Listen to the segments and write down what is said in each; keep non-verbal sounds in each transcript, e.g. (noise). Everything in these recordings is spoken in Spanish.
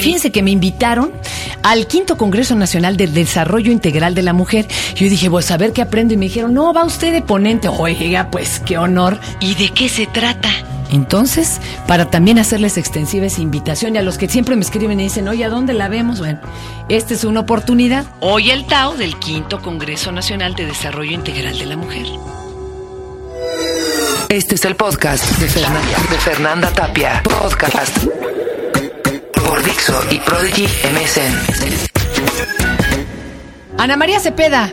fíjense que me invitaron al quinto Congreso Nacional del Desarrollo Integral de la Mujer. Yo dije, pues a ver qué aprendo. Y me dijeron, no, va usted de ponente. Oiga, pues qué honor. ¿Y de qué se trata? Entonces, para también hacerles extensiva esa invitación y a los que siempre me escriben y dicen, oye, ¿a dónde la vemos? Bueno, esta es una oportunidad. Hoy el Tao del quinto Congreso Nacional de Desarrollo Integral de la Mujer. Este es el podcast de Fernanda, de Fernanda Tapia. Podcast Dixo y Prodigy MSN. Ana María Cepeda.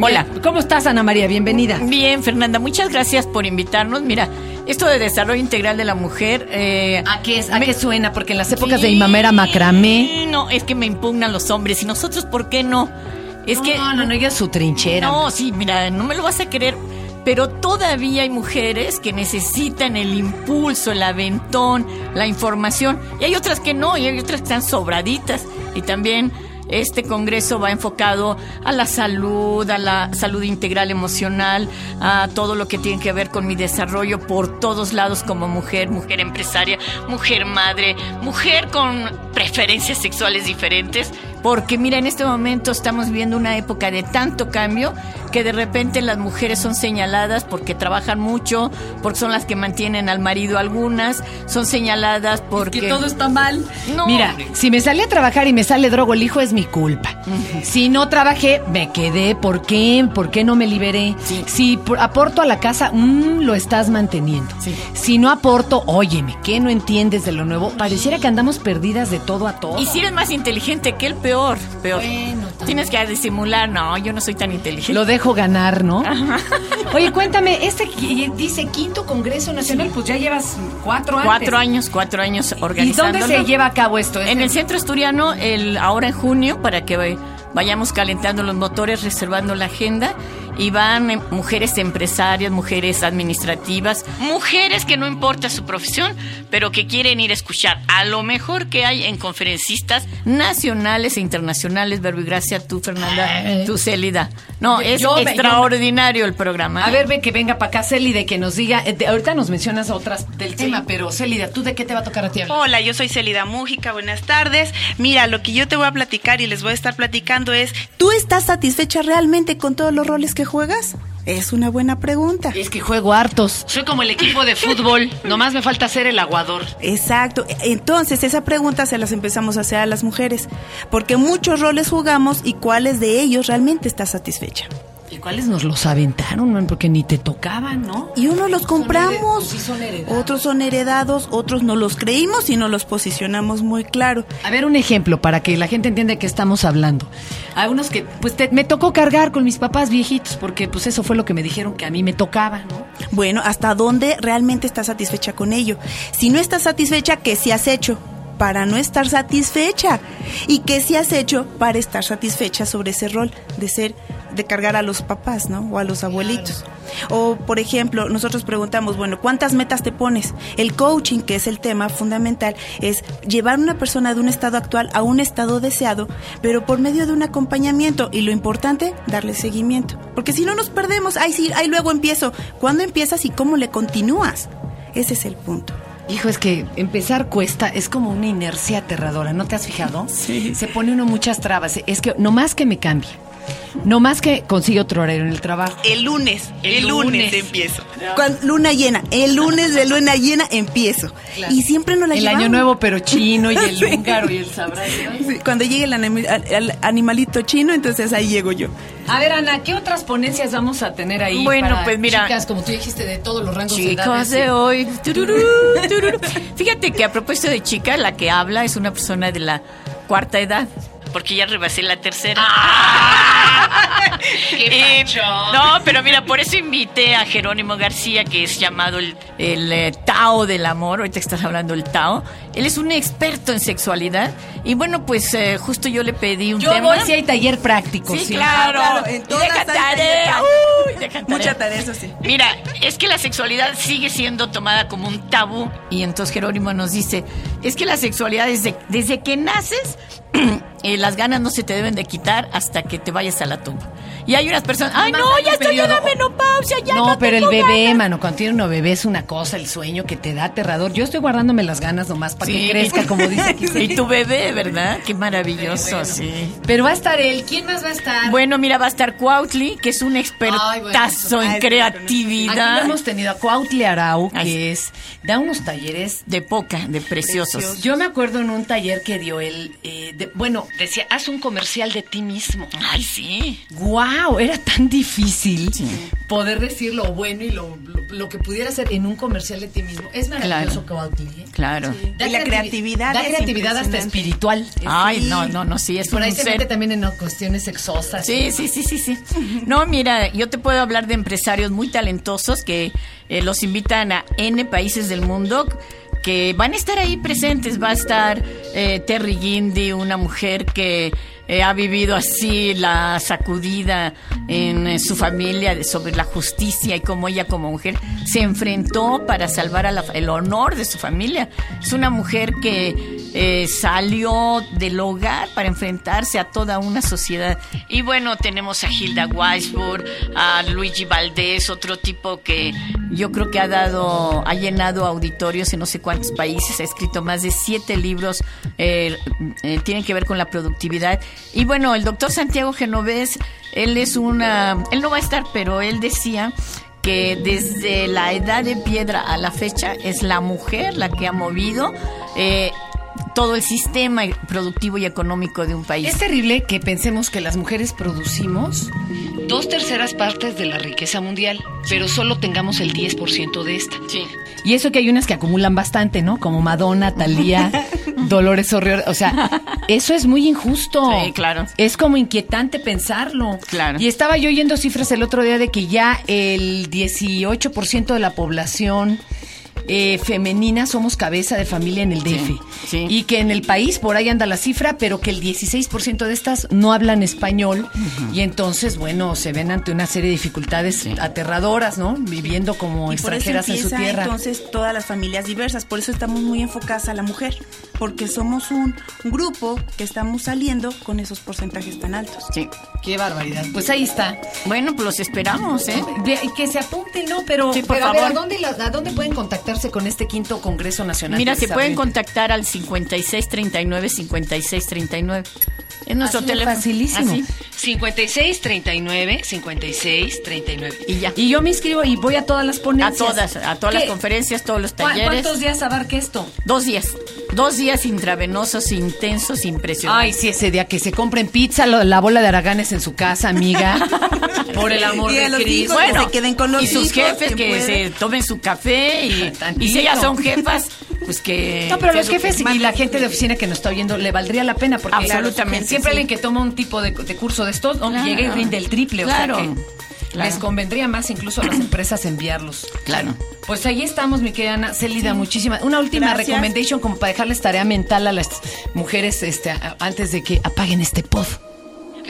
Hola. ¿Cómo estás, Ana María? Bienvenida. Bien, Fernanda, muchas gracias por invitarnos. Mira, esto de desarrollo integral de la mujer. Eh, ¿A qué, es, a me- qué suena? Porque en las épocas de mi mamá era macramé. No, es que me impugnan los hombres. ¿Y nosotros por qué no? Es que. no, no, no, ella es su trinchera. No, sí, mira, no me lo vas a creer. Pero todavía hay mujeres que necesitan el impulso, el aventón, la información. Y hay otras que no, y hay otras que están sobraditas. Y también este congreso va enfocado a la salud, a la salud integral emocional, a todo lo que tiene que ver con mi desarrollo por todos lados como mujer, mujer empresaria, mujer madre, mujer con preferencias sexuales diferentes. Porque mira, en este momento estamos viviendo una época de tanto cambio que de repente las mujeres son señaladas porque trabajan mucho, porque son las que mantienen al marido algunas, son señaladas porque... Que todo está mal. No, Mira, si me salí a trabajar y me sale drogo el hijo es mi culpa. Si no trabajé, me quedé. ¿Por qué? ¿Por qué no me liberé? Sí. Si por- aporto a la casa, mm, lo estás manteniendo. Sí. Si no aporto, óyeme, ¿qué no entiendes de lo nuevo? Pareciera que andamos perdidas de todo a todo. Y si eres más inteligente que él, peor, peor. Bueno, también. Tienes que disimular, no, yo no soy tan inteligente. Lo dejo ganar, ¿no? Oye, cuéntame, este dice quinto Congreso Nacional, pues ya llevas cuatro años. Cuatro años, cuatro años ¿Y organizando. dónde se lleva a cabo esto? En el centro asturiano, el, ahora en junio, para que vay- vayamos calentando los motores, reservando la agenda, y van eh, mujeres empresarias, mujeres administrativas, mujeres que no importa su profesión, pero que quieren ir a escuchar a lo mejor que hay en conferencistas nacionales e internacionales. Verbo y gracia, tú, Fernanda, tú, Célida. No, es Yo extraordinario el programa. A ver, ve que venga para acá, Célide, que nos diga. eh, de- ahorita nos mencionas otras del tema, pero Célida, ¿tú de qué te va a tocar a ti? Hola, yo soy Celida Mújica, buenas tardes. Mira, lo que yo te voy a platicar y les voy a estar platicando es, ¿tú estás satisfecha realmente con todos los roles que juegas? Es una buena pregunta. Es que juego hartos. Soy como el equipo de fútbol. Nomás me falta ser el aguador. Exacto. Entonces, esa pregunta se las empezamos a hacer a las mujeres, porque muchos roles jugamos y cuáles de ellos realmente estás satisfecha. ¿Y cuáles nos los aventaron, man? Porque ni te tocaban, ¿no? Y unos los Son compramos, hered- sí son otros son heredados, otros no los creímos y no los posicionamos muy claro. A ver, un ejemplo para que la gente entienda de qué estamos hablando. Hay unos que, pues, te- me tocó cargar con mis papás viejitos, porque, pues, eso fue lo que me dijeron que a mí me tocaba, ¿no? Bueno, ¿hasta dónde realmente estás satisfecha con ello? Si no estás satisfecha, ¿qué sí has hecho? Para no estar satisfecha. ¿Y qué sí has hecho para estar satisfecha sobre ese rol de ser, de cargar a los papás, ¿no? O a los abuelitos. O, por ejemplo, nosotros preguntamos, bueno, ¿cuántas metas te pones? El coaching, que es el tema fundamental, es llevar a una persona de un estado actual a un estado deseado, pero por medio de un acompañamiento. Y lo importante, darle seguimiento. Porque si no nos perdemos, ay, sí, ahí luego empiezo. ¿Cuándo empiezas y cómo le continúas? Ese es el punto. Hijo, es que empezar cuesta, es como una inercia aterradora, ¿no te has fijado? Sí. Se pone uno muchas trabas. Es que no más que me cambie, no más que consigue otro horario en el trabajo. El lunes, El el, lunes. lunes. empiezo. Cuando- luna llena, el lunes de luna llena empiezo. Y siempre nos la El llevamos. año nuevo, pero (laughs) chino, y el Sí. húngaro, y el sabrá. Sí, Cuando llegue el, animalito chino, entonces ahí llego yo. A ver, Ana, ¿qué otras ponencias vamos a tener ahí? Bueno, para pues mira. Chicas, como tú dijiste, de todos los rangos de Chicas de hoy. (laughs) Tururú, tururú. Fíjate que a propósito de chica, la que habla es una persona de la cuarta edad. Porque ya rebasé la tercera. (laughs) Eh, no, pero mira, por eso invité a Jerónimo García, que es llamado el, el, eh, Tao del amor. Ahorita estás hablando del Tao. Él es un experto en sexualidad. Y bueno, pues eh, justo yo le pedí un Yo tema. voy si hay taller práctico. Sí, sí. claro. Claro, en todas Deja tarea. tarea. Uy, deja tarea. Mucha tarea, eso sí. Mira, es que la sexualidad sigue siendo tomada como un tabú y entonces Jerónimo nos dice, es que la sexualidad desde, desde que naces (clears throat) eh, las ganas no se te deben de quitar hasta que te vayas a la tumba. Y hay unas personas, ay no, ya estoy en la menopausia, ya no, No, pero el bebé, ganas". mano, cuando tiene uno bebé es una cosa, el sueño que te da aterrador. Yo estoy guardándome las ganas nomás para Sí. que crezca, como dice aquí. (laughs) Y tu bebé, ¿verdad? Qué maravilloso, sí. Pero va a estar él. ¿Quién más va a estar? Bueno, mira, va a estar Cuautli, que es un expertazo bueno, en creatividad. Aquí hemos tenido a Cuautli Arau, Ay, que es, da unos talleres. De poca, de preciosos. Yo me acuerdo en un taller que dio él, eh, de- bueno, decía, haz un comercial de ti mismo. Ay, sí. ¡Wow! Era tan difícil poder decir lo bueno y lo, lo, lo que pudiera hacer en un comercial de ti mismo. Es maravilloso Cuautli. ¿eh? Claro. Da Y la creativi- creatividad Da es creatividad hasta espiritual. Ay, Sí. no, no, no, sí, es Por ahí un se ser- mete también en cuestiones sexosas. Sí, sí, sí, sí, sí. No, mira, yo te puedo hablar de empresarios muy talentosos que eh, los invitan a N países del mundo que van a estar ahí presentes. Va a estar eh, Terry Guindy, una mujer que eh, ha vivido así la sacudida en eh, su familia sobre la justicia y cómo ella como mujer se enfrentó para salvar a la- el honor de su familia. Es una mujer que eh, salió del hogar para enfrentarse a toda una sociedad. Y bueno, tenemos a Hilda Weisburg, a Luigi Valdés, otro tipo que yo creo que ha dado, ha llenado auditorios en no sé cuántos países, ha escrito más de siete libros, eh, eh, tienen que ver con la productividad. Y bueno, el doctor Santiago Genovés, él es una, él no va a estar, pero él decía que desde la edad de piedra a la fecha es la mujer la que ha movido eh, todo el sistema productivo y económico de un país. Es terrible que pensemos que las mujeres producimos dos terceras partes de la riqueza mundial, pero solo tengamos el 10% de esta. Sí. Y eso que hay unas que acumulan bastante, ¿no? Como Madonna, Talía, (laughs) Dolores O'Riordan. O sea, eso es muy injusto. Sí, claro. Es como inquietante pensarlo. Claro. Y estaba yo oyendo cifras el otro día de que ya el 18% de la población eh, femenina somos cabeza de familia en el DF. sí. Y que en el país, por ahí anda la cifra, pero que el 16% de estas no hablan español. Y entonces, bueno, se ven ante una serie de dificultades aterradoras, ¿no? Viviendo como Y por eso extranjeras en su empieza tierra. entonces todas las familias diversas. Por eso estamos muy enfocadas a la mujer. Porque somos un grupo que estamos saliendo con esos porcentajes tan altos. Sí. Qué barbaridad. Pues ahí está. Bueno, pues los esperamos, ¿eh? Que se apunten, ¿no? Pero, Sí, por pero a ver, ¿a dónde, la- ¿a dónde pueden contactarse con este quinto Congreso Nacional? Mira, se pueden contactar al 5639 5639. Es nuestro Así teléfono. facilísimo. Así. 56 39 56 39. Y ya. Y yo me inscribo y voy a todas las A ponencias. todas, a todas las conferencias, todos los ¿Cu- talleres. ¿Cuántos días abarca esto? Dos días. Dos días intravenosos, intensos, Ay, impresionantes. sí, ese día que se compren pizza, lo- la bola de araganes en su casa, amiga. (laughs) Por el amor Y de los Cristo. hijos que se queden con los y sus hijos, jefes que se tomen su café y, (laughs) y si ellas son jefas, pues que... No, pero los jefes y la gente de oficina que nos está oyendo le valdría la pena porque Absolutamente, siempre sí. alguien que toma un tipo de, de curso de estos. Claro. llega y rinde el triple, Claro, o sea que claro. les convendría más incluso a las empresas enviarlos. Claro. Pues ahí estamos, mi querida Ana Celida, muchísimas. Una última Gracias. recommendation como para dejarles tarea mental a las mujeres este, antes de que apaguen este pod.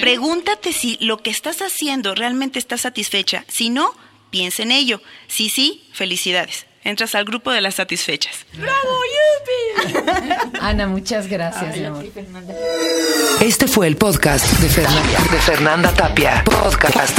Pregúntate si lo que estás haciendo realmente está satisfecha. Si no, piensa en ello. Si sí, felicidades. Entras al grupo de las satisfechas. (laughs) Ana, muchas gracias, mi amor. Este fue el podcast de Fernanda, de Fernanda Tapia. Podcast